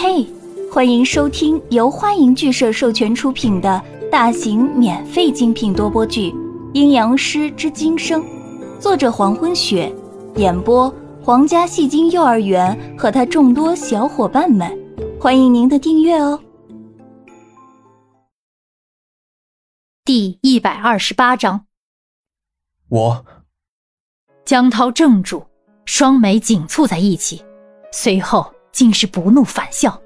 嘿，欢迎收听由欢迎剧社授权出品的大型免费精品多播剧《阴阳师之今生》，作者黄昏雪，演播皇家戏精幼儿园和他众多小伙伴们，欢迎您的订阅哦。第一百二十八章，我江涛怔住，双眉紧蹙在一起，随后。竟是不怒反笑，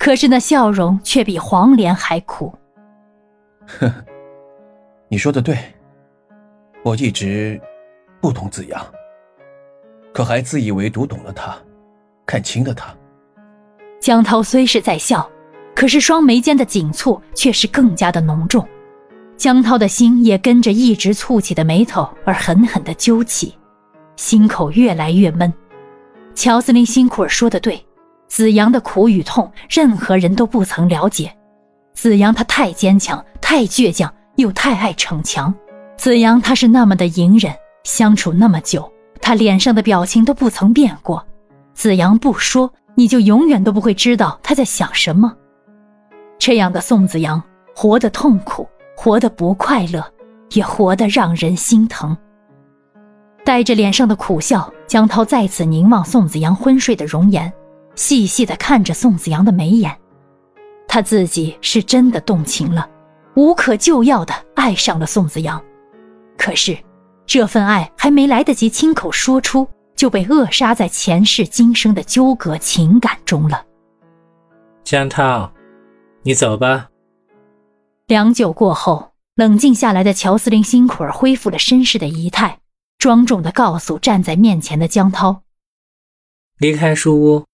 可是那笑容却比黄连还苦。呵，你说的对，我一直不懂子阳，可还自以为读懂了他，看清了他。江涛虽是在笑，可是双眉间的紧蹙却是更加的浓重，江涛的心也跟着一直蹙起的眉头而狠狠的揪起，心口越来越闷。乔司令辛苦儿说的对，子阳的苦与痛，任何人都不曾了解。子阳他太坚强，太倔强，又太爱逞强。子阳他是那么的隐忍，相处那么久，他脸上的表情都不曾变过。子阳不说，你就永远都不会知道他在想什么。这样的宋子阳，活得痛苦，活得不快乐，也活得让人心疼。带着脸上的苦笑，江涛再次凝望宋子阳昏睡的容颜，细细的看着宋子阳的眉眼。他自己是真的动情了，无可救药的爱上了宋子阳。可是，这份爱还没来得及亲口说出，就被扼杀在前世今生的纠葛情感中了。江涛，你走吧。良久过后，冷静下来的乔司令辛苦儿恢复了绅士的仪态。庄重的告诉站在面前的江涛：“离开书屋，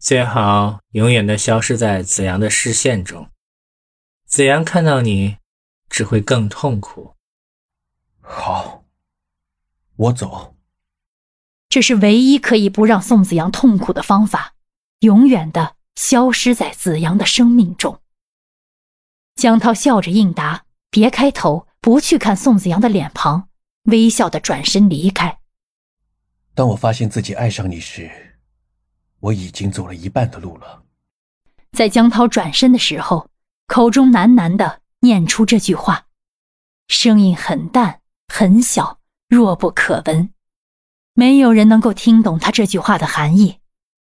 最好永远的消失在子阳的视线中。子阳看到你，只会更痛苦。”好，我走。这是唯一可以不让宋子阳痛苦的方法，永远的消失在子阳的生命中。江涛笑着应答，别开头，不去看宋子阳的脸庞。微笑的转身离开。当我发现自己爱上你时，我已经走了一半的路了。在江涛转身的时候，口中喃喃的念出这句话，声音很淡很小，弱不可闻。没有人能够听懂他这句话的含义，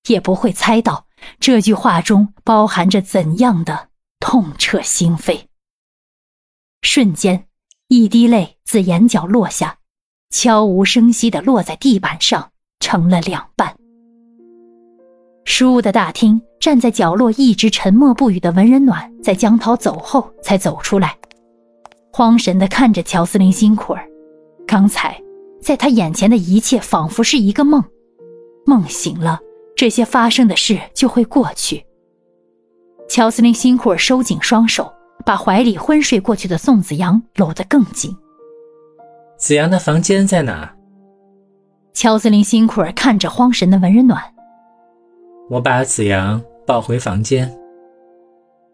也不会猜到这句话中包含着怎样的痛彻心扉。瞬间。一滴泪自眼角落下，悄无声息地落在地板上，成了两半。书的大厅，站在角落一直沉默不语的文人暖，在江涛走后才走出来，慌神地看着乔司令辛苦儿。刚才在他眼前的一切，仿佛是一个梦，梦醒了，这些发生的事就会过去。乔司令辛苦儿收紧双手。把怀里昏睡过去的宋子阳搂得更紧。子阳的房间在哪？乔司令辛苦儿看着慌神的文人暖。我把子阳抱回房间。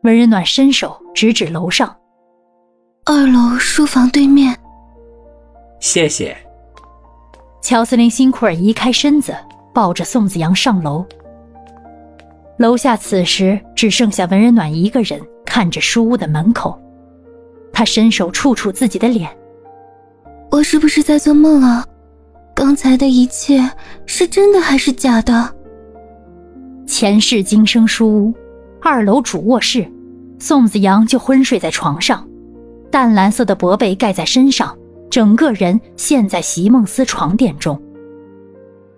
文人暖伸手指指楼上，二楼书房对面。谢谢。乔司令辛苦儿移开身子，抱着宋子阳上楼。楼下此时只剩下文人暖一个人。看着书屋的门口，他伸手触触自己的脸。我是不是在做梦啊？刚才的一切是真的还是假的？前世今生书屋，二楼主卧室，宋子阳就昏睡在床上，淡蓝色的薄被盖在身上，整个人陷在席梦思床垫中。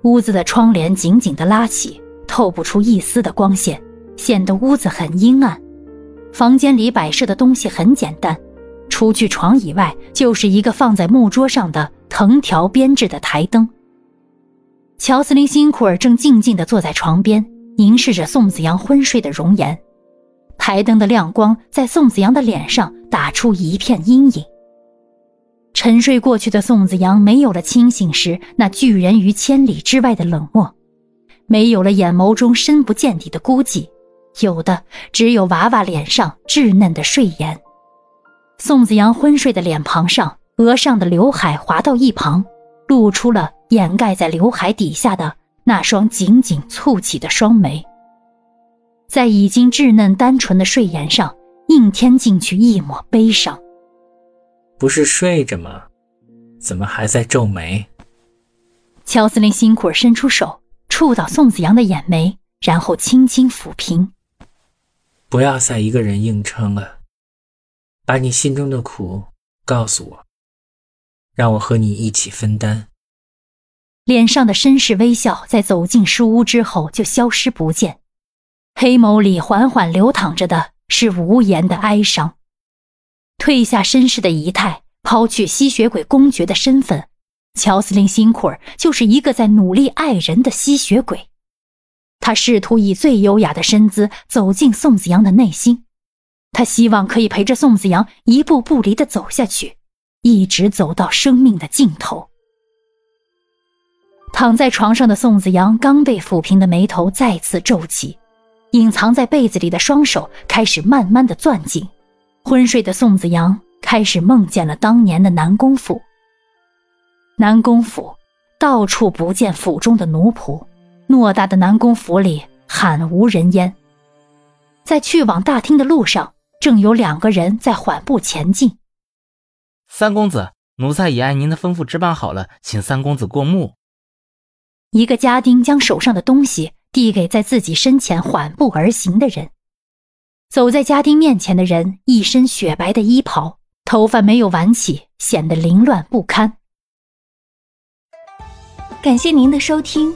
屋子的窗帘紧紧的拉起，透不出一丝的光线，显得屋子很阴暗。房间里摆设的东西很简单，除去床以外，就是一个放在木桌上的藤条编制的台灯。乔斯林辛苦儿正静静地坐在床边，凝视着宋子阳昏睡的容颜。台灯的亮光在宋子阳的脸上打出一片阴影。沉睡过去的宋子阳没有了清醒时那拒人于千里之外的冷漠，没有了眼眸中深不见底的孤寂。有的只有娃娃脸上稚嫩的睡颜，宋子阳昏睡的脸庞上，额上的刘海滑到一旁，露出了掩盖在刘海底下的那双紧紧蹙起的双眉。在已经稚嫩单纯的睡颜上硬添进去一抹悲伤。不是睡着吗？怎么还在皱眉？乔司令辛苦儿伸出手触到宋子阳的眼眉，然后轻轻抚平。不要再一个人硬撑了，把你心中的苦告诉我，让我和你一起分担。脸上的绅士微笑在走进书屋之后就消失不见，黑眸里缓缓流淌着的是无言的哀伤。褪下绅士的仪态，抛去吸血鬼公爵的身份，乔司令辛苦儿就是一个在努力爱人的吸血鬼。他试图以最优雅的身姿走进宋子阳的内心，他希望可以陪着宋子阳一步不离的走下去，一直走到生命的尽头。躺在床上的宋子阳刚被抚平的眉头再次皱起，隐藏在被子里的双手开始慢慢的攥紧。昏睡的宋子阳开始梦见了当年的南宫府。南宫府到处不见府中的奴仆，偌大的南宫府里罕无人烟。在去往大厅的路上，正有两个人在缓步前进。三公子，奴才已按您的吩咐置办好了，请三公子过目。一个家丁将手上的东西递给在自己身前缓步而行的人。走在家丁面前的人一身雪白的衣袍，头发没有挽起，显得凌乱不堪。感谢您的收听，